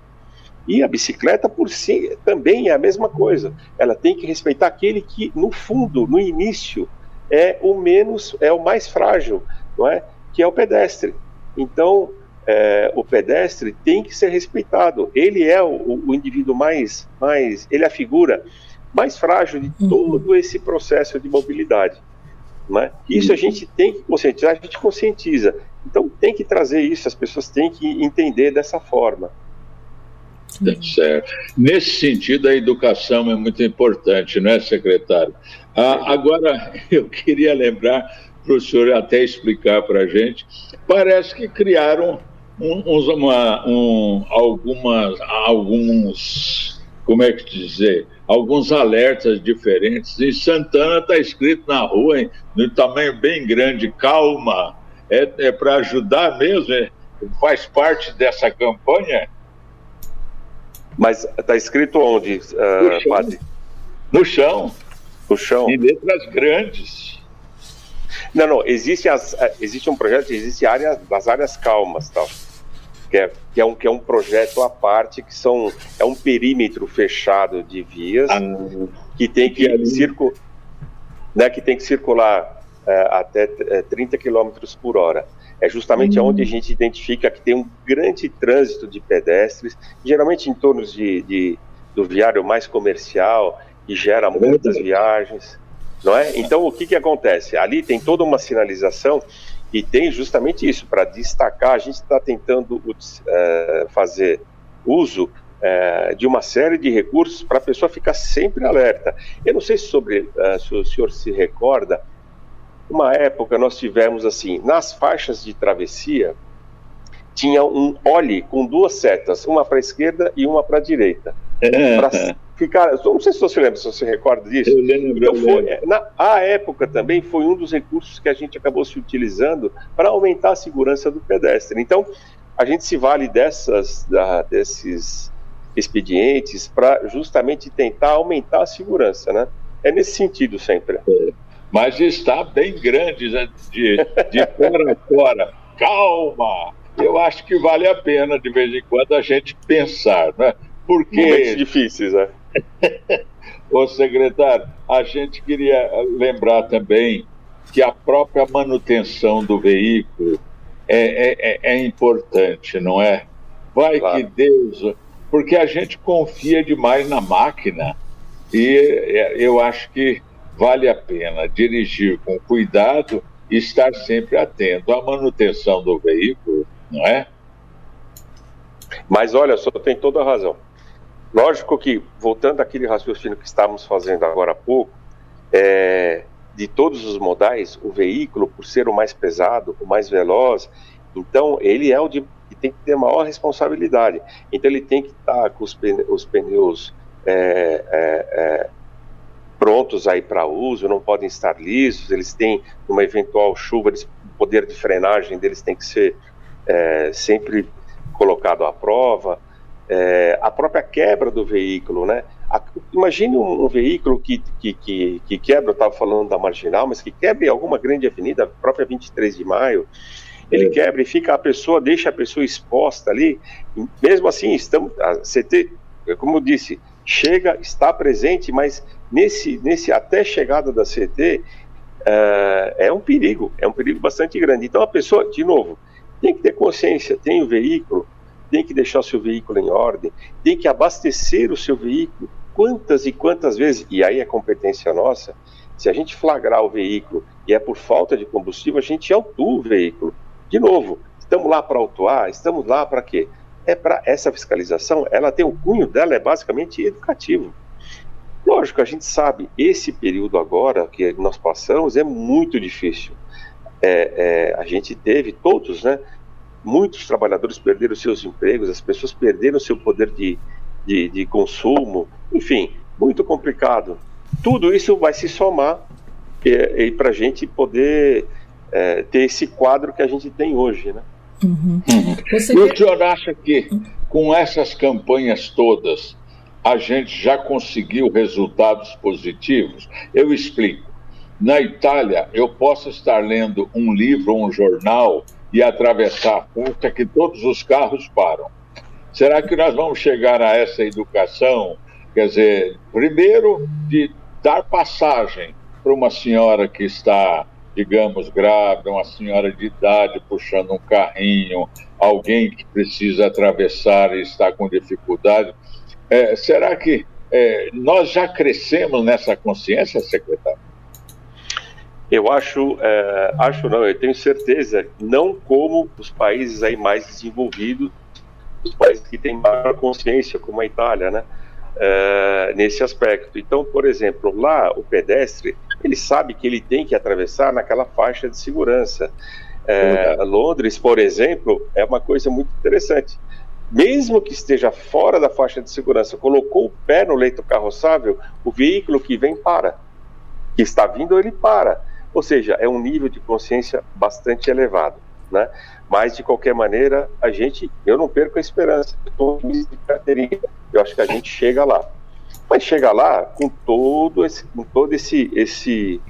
E a bicicleta por si também é a mesma coisa. Ela tem que respeitar aquele que, no fundo, no início, é o menos, é o mais frágil, não é? Que é o pedestre. Então, é, o pedestre tem que ser respeitado. Ele é o, o, indivíduo mais, mais, ele é a figura mais frágil de uhum. todo esse processo de mobilidade. Né? Isso a uhum. gente tem que conscientizar, a gente conscientiza. Então tem que trazer isso, as pessoas têm que entender dessa forma. Certo. Nesse sentido, a educação é muito importante, não é, secretário? Ah, agora, eu queria lembrar para o senhor até explicar para a gente. Parece que criaram um, uma, um, algumas, alguns, como é que dizer, alguns alertas diferentes. Em Santana está escrito na rua, em, no tamanho bem grande, calma. É, é para ajudar mesmo? É, faz parte dessa campanha? Mas está escrito onde, uh, no padre? No chão. No chão. Em letras grandes. Não, não. Existe, as, eh, existe um projeto, existe área, as áreas calmas, tal que é, que é, um, que é um projeto à parte, que são, é um perímetro fechado de vias ah, que tem que, que né, que tem que circular é, até é, 30 km por hora. É justamente uhum. onde a gente identifica que tem um grande trânsito de pedestres, geralmente em torno de, de do viário mais comercial, que gera muitas viagens, não é? Então, o que, que acontece? Ali tem toda uma sinalização e tem justamente isso, para destacar, a gente está tentando uh, fazer uso uh, de uma série de recursos para a pessoa ficar sempre alerta. Eu não sei sobre, uh, se o senhor se recorda, uma época nós tivemos assim, nas faixas de travessia, tinha um olhe com duas setas, uma para a esquerda e uma para a direita. Pra ficar, não sei se você lembra, se você recorda disso. Eu lembro. Então, foi, na a época também foi um dos recursos que a gente acabou se utilizando para aumentar a segurança do pedestre. Então, a gente se vale dessas, da, desses expedientes para justamente tentar aumentar a segurança, né? É nesse sentido sempre. É. Mas está bem grande, né? de, de fora a fora. Calma! Eu acho que vale a pena, de vez em quando, a gente pensar, né? Porque... Momentos difíceis, né? Ô secretário, a gente queria lembrar também que a própria manutenção do veículo é, é, é, é importante, não é? Vai claro. que Deus. Porque a gente confia demais na máquina e é, eu acho que vale a pena dirigir com cuidado e estar sempre atento à manutenção do veículo, não é? Mas olha, só tem toda a razão. Lógico que, voltando àquele raciocínio que estávamos fazendo agora há pouco, é, de todos os modais, o veículo, por ser o mais pesado, o mais veloz, então ele é o de, que tem que ter maior responsabilidade. Então ele tem que estar com os, pneus, os pneus é, é, é, prontos aí para uso, não podem estar lisos, eles têm, numa eventual chuva, eles, o poder de frenagem deles tem que ser é, sempre colocado à prova é, a própria quebra do veículo, né? A, imagine um, um, veículo que, que, que, que quebra, eu estava falando da marginal, mas que quebra em alguma grande avenida, a própria 23 de maio, ele é. quebra e fica a pessoa, deixa a pessoa exposta ali, mesmo assim, estamos, a CT, como eu disse, chega, está presente, mas nesse, nesse até chegada da CT, é, é um perigo, é um perigo bastante grande. Então a pessoa, de novo, tem que ter consciência, tem o veículo, tem que deixar o seu veículo em ordem, tem que abastecer o seu veículo quantas e quantas vezes, e aí é competência nossa, se a gente flagrar o veículo e é por falta de combustível, a gente autua o veículo. De novo, estamos lá para autuar, estamos lá para quê? É para essa fiscalização, ela tem o cunho dela, é basicamente educativo. Lógico, a gente sabe, esse período agora que nós passamos é muito difícil. É, é, a gente teve todos, né? muitos trabalhadores perderam seus empregos, as pessoas perderam seu poder de, de, de consumo, enfim, muito complicado. Tudo isso vai se somar e, e para a gente poder é, ter esse quadro que a gente tem hoje, né? Uhum. Uhum. E o senhor acha que com essas campanhas todas a gente já conseguiu resultados positivos? Eu explico. Na Itália, eu posso estar lendo um livro ou um jornal e atravessar a ponta que todos os carros param. Será que nós vamos chegar a essa educação? Quer dizer, primeiro, de dar passagem para uma senhora que está, digamos, grávida, uma senhora de idade puxando um carrinho, alguém que precisa atravessar e está com dificuldade. É, será que é, nós já crescemos nessa consciência, secretário? Eu acho, é, acho não, eu tenho certeza, não como os países aí mais desenvolvidos, os países que têm maior consciência, como a Itália, né? É, nesse aspecto. Então, por exemplo, lá o pedestre, ele sabe que ele tem que atravessar naquela faixa de segurança. É, Londres, por exemplo, é uma coisa muito interessante. Mesmo que esteja fora da faixa de segurança, colocou o pé no leito carroçável, o veículo que vem para. Que está vindo, ele para. Ou seja, é um nível de consciência bastante elevado, né? Mas de qualquer maneira, a gente, eu não perco a esperança. Carteirinha. Eu acho que a gente chega lá. Mas chega lá com todo esse, com todo esse, esse,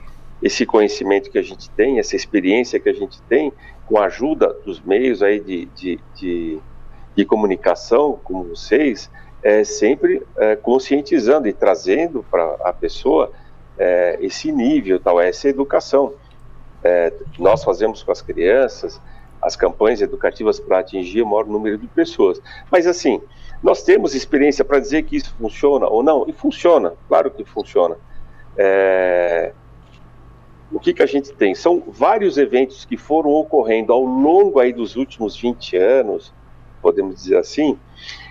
esse conhecimento que a gente tem, essa experiência que a gente tem, com a ajuda dos meios aí de, de, de, de comunicação, como vocês, é, sempre é, conscientizando e trazendo para a pessoa é, esse nível, tal, essa educação. É, nós fazemos com as crianças as campanhas educativas para atingir o maior número de pessoas. Mas assim, nós temos experiência para dizer que isso funciona ou não? E funciona, claro que funciona. É... O que, que a gente tem? São vários eventos que foram ocorrendo ao longo aí dos últimos 20 anos, podemos dizer assim,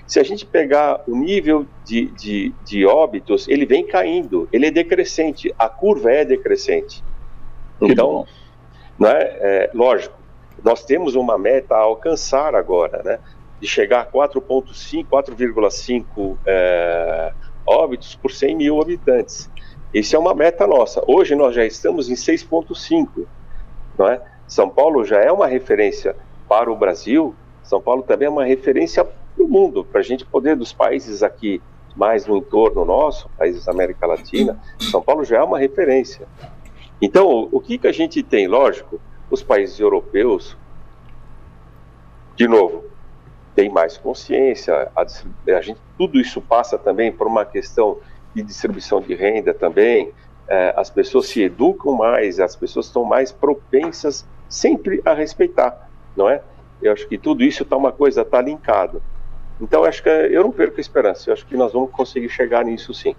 se a gente pegar o nível de, de, de óbitos, ele vem caindo, ele é decrescente, a curva é decrescente. Então, não é, é, lógico, nós temos uma meta a alcançar agora, né? De chegar a 4,5, 4,5 é, óbitos por 100 mil habitantes. Isso é uma meta nossa. Hoje nós já estamos em 6,5, não é? São Paulo já é uma referência para o Brasil. São Paulo também é uma referência para o mundo, para a gente poder, dos países aqui mais no entorno nosso, países da América Latina, São Paulo já é uma referência. Então, o que, que a gente tem? Lógico, os países europeus, de novo, tem mais consciência, a, a gente, tudo isso passa também por uma questão de distribuição de renda também, é, as pessoas se educam mais, as pessoas estão mais propensas sempre a respeitar, não é? Eu acho que tudo isso está uma coisa, está linkado. Então, eu acho que eu não perco a esperança, eu acho que nós vamos conseguir chegar nisso sim.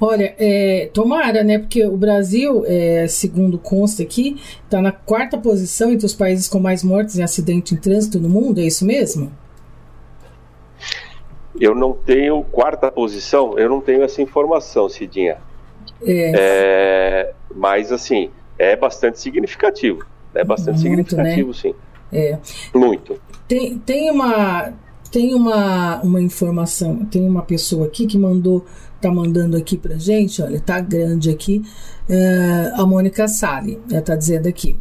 Olha, é, tomara, né? Porque o Brasil, é, segundo consta aqui, está na quarta posição entre os países com mais mortes em acidente em trânsito no mundo, é isso mesmo? Eu não tenho quarta posição, eu não tenho essa informação, Cidinha. É. é mas, assim, é bastante significativo. É bastante Muito, significativo, né? sim. É. Muito. Tem, tem uma tem uma, uma informação, tem uma pessoa aqui que mandou tá mandando aqui pra gente, olha, tá grande aqui, é, a Mônica Sali, ela tá dizendo aqui.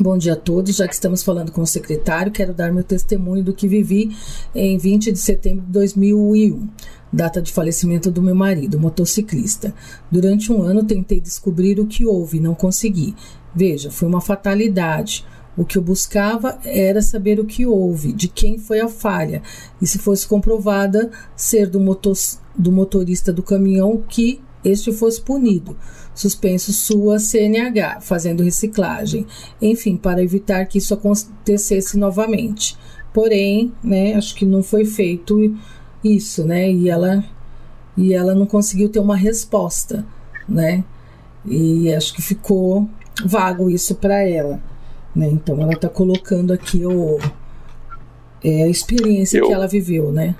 Bom dia a todos. Já que estamos falando com o secretário, quero dar meu testemunho do que vivi em 20 de setembro de 2001, data de falecimento do meu marido, motociclista. Durante um ano tentei descobrir o que houve, não consegui. Veja, foi uma fatalidade. O que eu buscava era saber o que houve, de quem foi a falha, e se fosse comprovada ser do, motor, do motorista do caminhão, que este fosse punido. Suspenso sua CNH, fazendo reciclagem. Enfim, para evitar que isso acontecesse novamente. Porém, né, acho que não foi feito isso, né? E ela e ela não conseguiu ter uma resposta, né? E acho que ficou vago isso para ela. Né? Então ela está colocando aqui o, é, a experiência Eu... que ela viveu, né?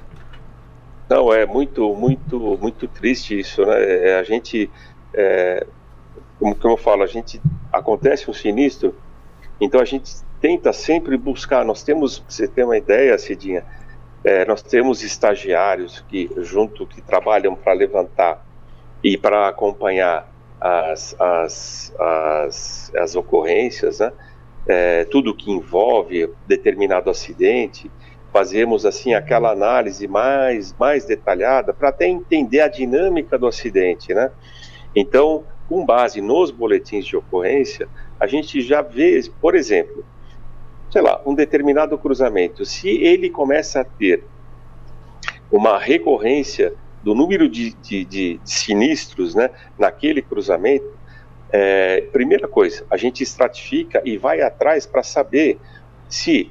Não, é muito, muito, muito triste isso, né? É, a gente, é, como, como eu falo, a gente acontece um sinistro, então a gente tenta sempre buscar. Nós temos, você tem uma ideia, Cidinha, é, nós temos estagiários que junto que trabalham para levantar e para acompanhar as, as, as, as ocorrências, né? É, tudo que envolve determinado acidente, fazemos assim aquela análise mais, mais detalhada para até entender a dinâmica do acidente, né? Então, com base nos boletins de ocorrência, a gente já vê, por exemplo, sei lá, um determinado cruzamento, se ele começa a ter uma recorrência do número de, de, de sinistros né, naquele cruzamento, é, primeira coisa, a gente estratifica e vai atrás para saber se,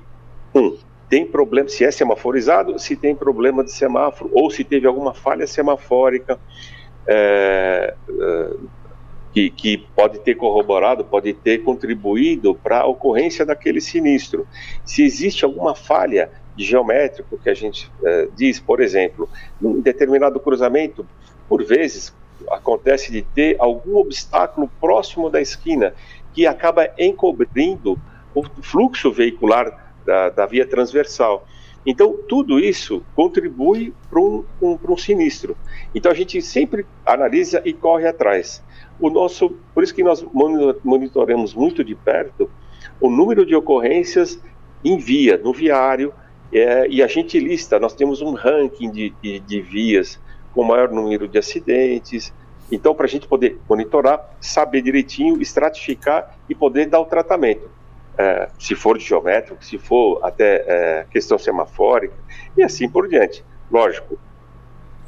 um, tem problema, se é semaforizado, se tem problema de semáforo, ou se teve alguma falha semafórica é, é, que, que, pode ter corroborado, pode ter contribuído para a ocorrência daquele sinistro. Se existe alguma falha geométrico que a gente é, diz, por exemplo, num determinado cruzamento, por vezes acontece de ter algum obstáculo próximo da esquina que acaba encobrindo o fluxo veicular da, da via transversal. Então, tudo isso contribui para um, um, um, sinistro. Então, a gente sempre analisa e corre atrás. O nosso, por isso que nós monitoramos muito de perto o número de ocorrências em via, no viário, é, e a gente lista, nós temos um ranking de, de, de vias com maior número de acidentes. Então, para a gente poder monitorar, saber direitinho, estratificar e poder dar o tratamento. É, se for de geométrico, se for até é, questão semafórica e assim por diante. Lógico,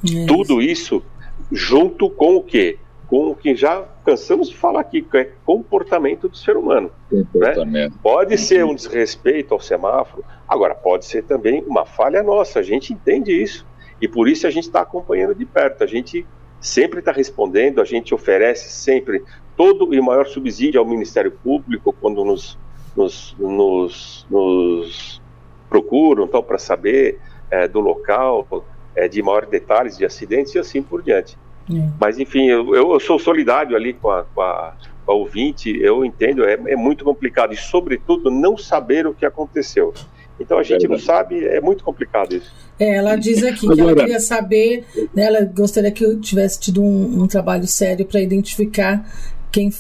isso. tudo isso junto com o quê? Com o que já cansamos de falar aqui, que é comportamento do ser humano. Né? Pode ser um desrespeito ao semáforo, agora pode ser também uma falha nossa, a gente entende isso. E por isso a gente está acompanhando de perto. A gente sempre está respondendo, a gente oferece sempre todo e maior subsídio ao Ministério Público quando nos, nos, nos, nos procuram então, para saber é, do local, é, de maiores detalhes de acidentes e assim por diante. É. Mas, enfim, eu, eu, sou solidário ali com a, com a, com a ouvinte, eu entendo, é, é muito complicado e, sobretudo, não saber o que aconteceu. Então a gente não sabe, é muito complicado isso. É, ela diz aqui que ela queria saber, né, ela gostaria que eu tivesse tido um, um trabalho sério para identificar quem,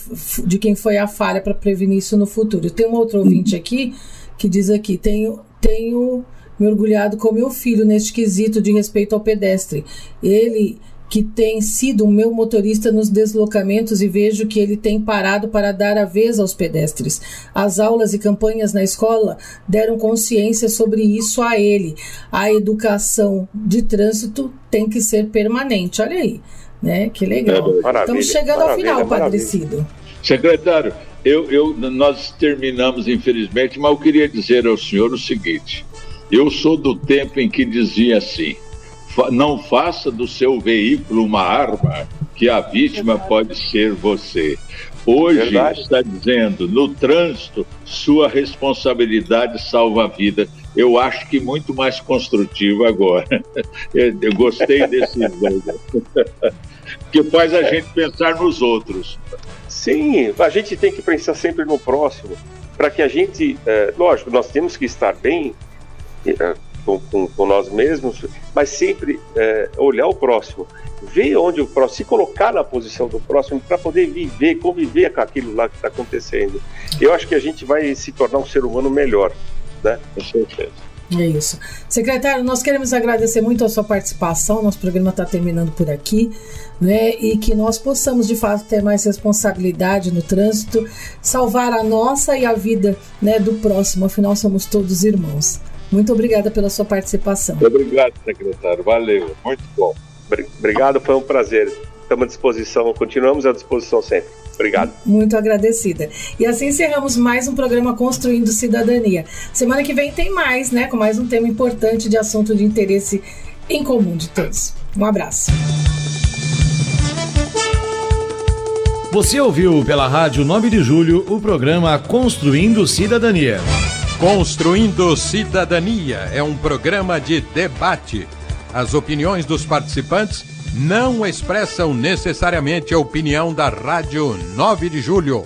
de quem foi a falha para prevenir isso no futuro. Tem um outro ouvinte uhum. aqui que diz aqui: tenho, tenho me orgulhado com meu filho neste quesito de respeito ao pedestre. Ele que tem sido o meu motorista nos deslocamentos e vejo que ele tem parado para dar a vez aos pedestres. As aulas e campanhas na escola deram consciência sobre isso a ele. A educação de trânsito tem que ser permanente. Olha aí, né? Que legal. Maravilha, Estamos chegando ao final, Padre Cido. Secretário, eu, eu, nós terminamos, infelizmente, mas eu queria dizer ao senhor o seguinte: eu sou do tempo em que dizia assim não faça do seu veículo uma arma que a vítima pode ser você. Hoje Verdade. está dizendo, no trânsito, sua responsabilidade salva a vida. Eu acho que muito mais construtivo agora. Eu gostei desse que faz a gente pensar nos outros. Sim, a gente tem que pensar sempre no próximo, para que a gente, é, lógico, nós temos que estar bem, é, com, com, com nós mesmos, mas sempre é, olhar o próximo, ver onde o próximo, se colocar na posição do próximo para poder viver, conviver com aquilo lá que está acontecendo. Eu acho que a gente vai se tornar um ser humano melhor, né? Com certeza. É isso. Secretário, nós queremos agradecer muito a sua participação. Nosso programa está terminando por aqui, né? E que nós possamos, de fato, ter mais responsabilidade no trânsito, salvar a nossa e a vida né, do próximo. Afinal, somos todos irmãos. Muito obrigada pela sua participação. Obrigado, secretário. Valeu. Muito bom. Obrigado, foi um prazer. Estamos à disposição, continuamos à disposição sempre. Obrigado. Muito agradecida. E assim encerramos mais um programa Construindo Cidadania. Semana que vem tem mais, né? Com mais um tema importante de assunto de interesse em comum de todos. Um abraço. Você ouviu pela Rádio 9 de Julho o programa Construindo Cidadania. Construindo Cidadania é um programa de debate. As opiniões dos participantes não expressam necessariamente a opinião da Rádio 9 de Julho.